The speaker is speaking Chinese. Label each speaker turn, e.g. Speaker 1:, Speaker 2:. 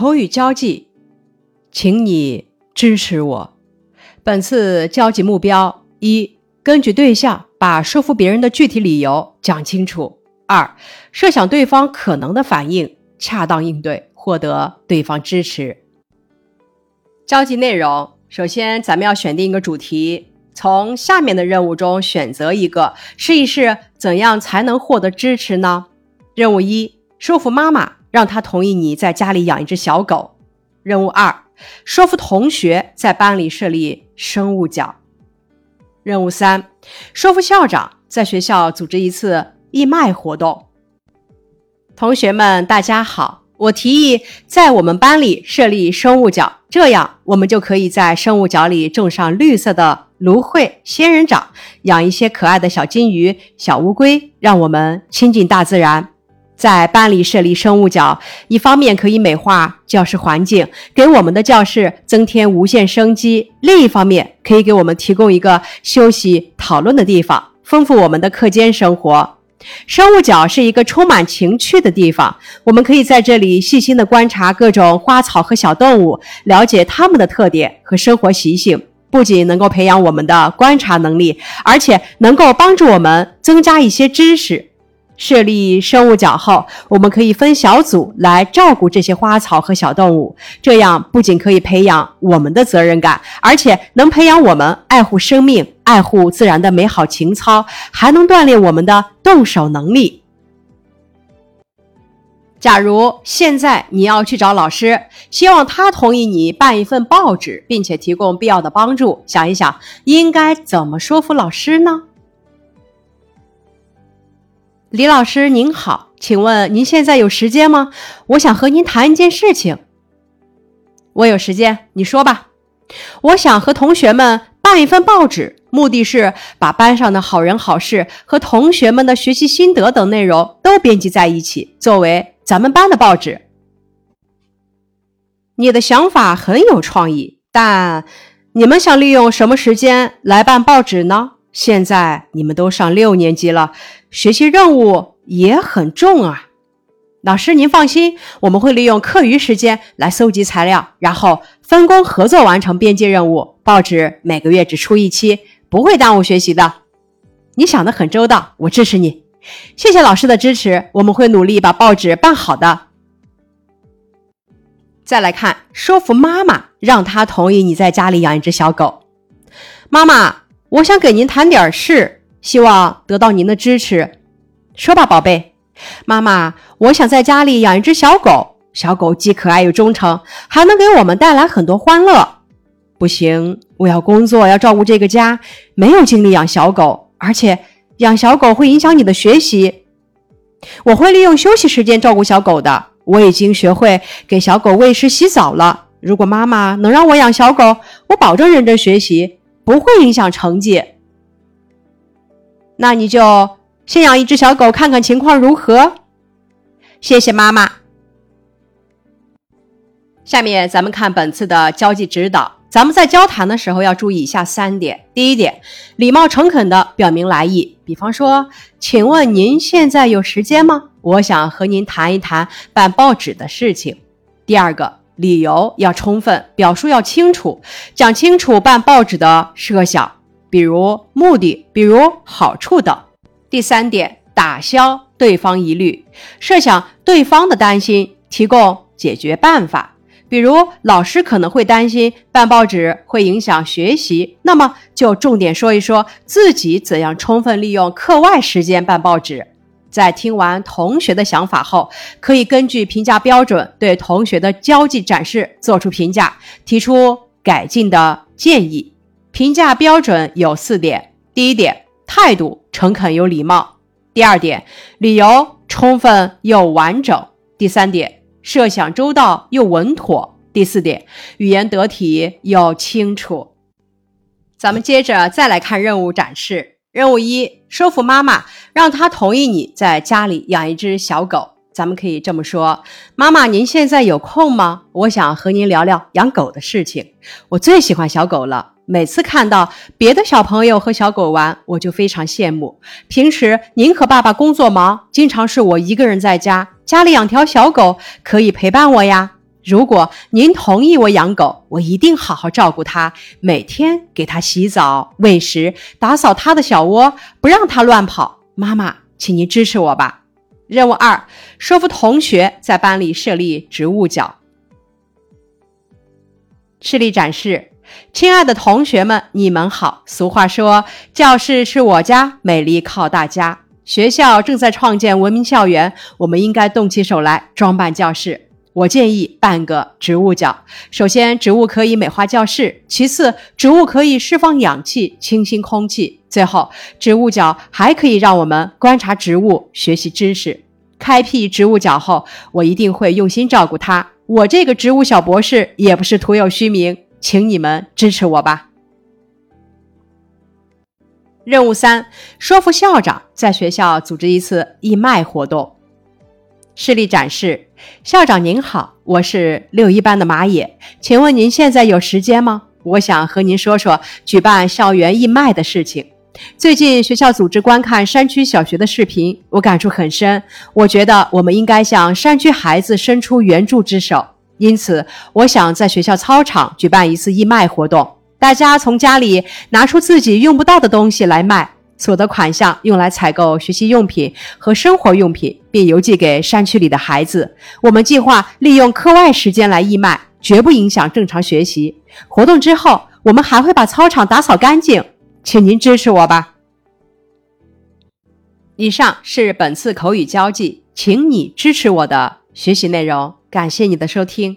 Speaker 1: 口语交际，请你支持我。本次交际目标：一、根据对象把说服别人的具体理由讲清楚；二、设想对方可能的反应，恰当应对，获得对方支持。交际内容，首先咱们要选定一个主题，从下面的任务中选择一个，试一试怎样才能获得支持呢？任务一：说服妈妈。让他同意你在家里养一只小狗。任务二：说服同学在班里设立生物角。任务三：说服校长在学校组织一次义卖活动。同学们，大家好，我提议在我们班里设立生物角，这样我们就可以在生物角里种上绿色的芦荟、仙人掌，养一些可爱的小金鱼、小乌龟，让我们亲近大自然。在班里设立生物角，一方面可以美化教室环境，给我们的教室增添无限生机；另一方面，可以给我们提供一个休息讨论的地方，丰富我们的课间生活。生物角是一个充满情趣的地方，我们可以在这里细心地观察各种花草和小动物，了解它们的特点和生活习性，不仅能够培养我们的观察能力，而且能够帮助我们增加一些知识。设立生物角后，我们可以分小组来照顾这些花草和小动物。这样不仅可以培养我们的责任感，而且能培养我们爱护生命、爱护自然的美好情操，还能锻炼我们的动手能力。假如现在你要去找老师，希望他同意你办一份报纸，并且提供必要的帮助，想一想应该怎么说服老师呢？李老师您好，请问您现在有时间吗？我想和您谈一件事情。我有时间，你说吧。我想和同学们办一份报纸，目的是把班上的好人好事和同学们的学习心得等内容都编辑在一起，作为咱们班的报纸。你的想法很有创意，但你们想利用什么时间来办报纸呢？现在你们都上六年级了，学习任务也很重啊。老师，您放心，我们会利用课余时间来搜集材料，然后分工合作完成编辑任务。报纸每个月只出一期，不会耽误学习的。你想的很周到，我支持你。谢谢老师的支持，我们会努力把报纸办好的。再来看，说服妈妈，让她同意你在家里养一只小狗。妈妈。我想给您谈点事，希望得到您的支持。说吧，宝贝。妈妈，我想在家里养一只小狗。小狗既可爱又忠诚，还能给我们带来很多欢乐。不行，我要工作，要照顾这个家，没有精力养小狗。而且养小狗会影响你的学习。我会利用休息时间照顾小狗的。我已经学会给小狗喂食、洗澡了。如果妈妈能让我养小狗，我保证认真学习。不会影响成绩，那你就先养一只小狗，看看情况如何。谢谢妈妈。下面咱们看本次的交际指导，咱们在交谈的时候要注意以下三点：第一点，礼貌诚恳的表明来意，比方说，请问您现在有时间吗？我想和您谈一谈办报纸的事情。第二个。理由要充分，表述要清楚，讲清楚办报纸的设想，比如目的，比如好处等。第三点，打消对方疑虑，设想对方的担心，提供解决办法。比如老师可能会担心办报纸会影响学习，那么就重点说一说自己怎样充分利用课外时间办报纸。在听完同学的想法后，可以根据评价标准对同学的交际展示做出评价，提出改进的建议。评价标准有四点：第一点，态度诚恳有礼貌；第二点，理由充分又完整；第三点，设想周到又稳妥；第四点，语言得体又清楚。咱们接着再来看任务展示。任务一：说服妈妈，让她同意你在家里养一只小狗。咱们可以这么说：妈妈，您现在有空吗？我想和您聊聊养狗的事情。我最喜欢小狗了，每次看到别的小朋友和小狗玩，我就非常羡慕。平时您和爸爸工作忙，经常是我一个人在家，家里养条小狗可以陪伴我呀。如果您同意我养狗，我一定好好照顾它，每天给它洗澡、喂食，打扫它的小窝，不让它乱跑。妈妈，请您支持我吧。任务二：说服同学在班里设立植物角。示例展示：亲爱的同学们，你们好。俗话说：“教室是我家，美丽靠大家。”学校正在创建文明校园，我们应该动起手来装扮教室。我建议办个植物角。首先，植物可以美化教室；其次，植物可以释放氧气，清新空气；最后，植物角还可以让我们观察植物，学习知识。开辟植物角后，我一定会用心照顾它。我这个植物小博士也不是徒有虚名，请你们支持我吧。任务三：说服校长在学校组织一次义卖活动。示例展示：校长您好，我是六一班的马野，请问您现在有时间吗？我想和您说说举办校园义卖的事情。最近学校组织观看山区小学的视频，我感触很深。我觉得我们应该向山区孩子伸出援助之手，因此我想在学校操场举办一次义卖活动，大家从家里拿出自己用不到的东西来卖。所得款项用来采购学习用品和生活用品，并邮寄给山区里的孩子。我们计划利用课外时间来义卖，绝不影响正常学习。活动之后，我们还会把操场打扫干净，请您支持我吧。以上是本次口语交际，请你支持我的学习内容。感谢你的收听。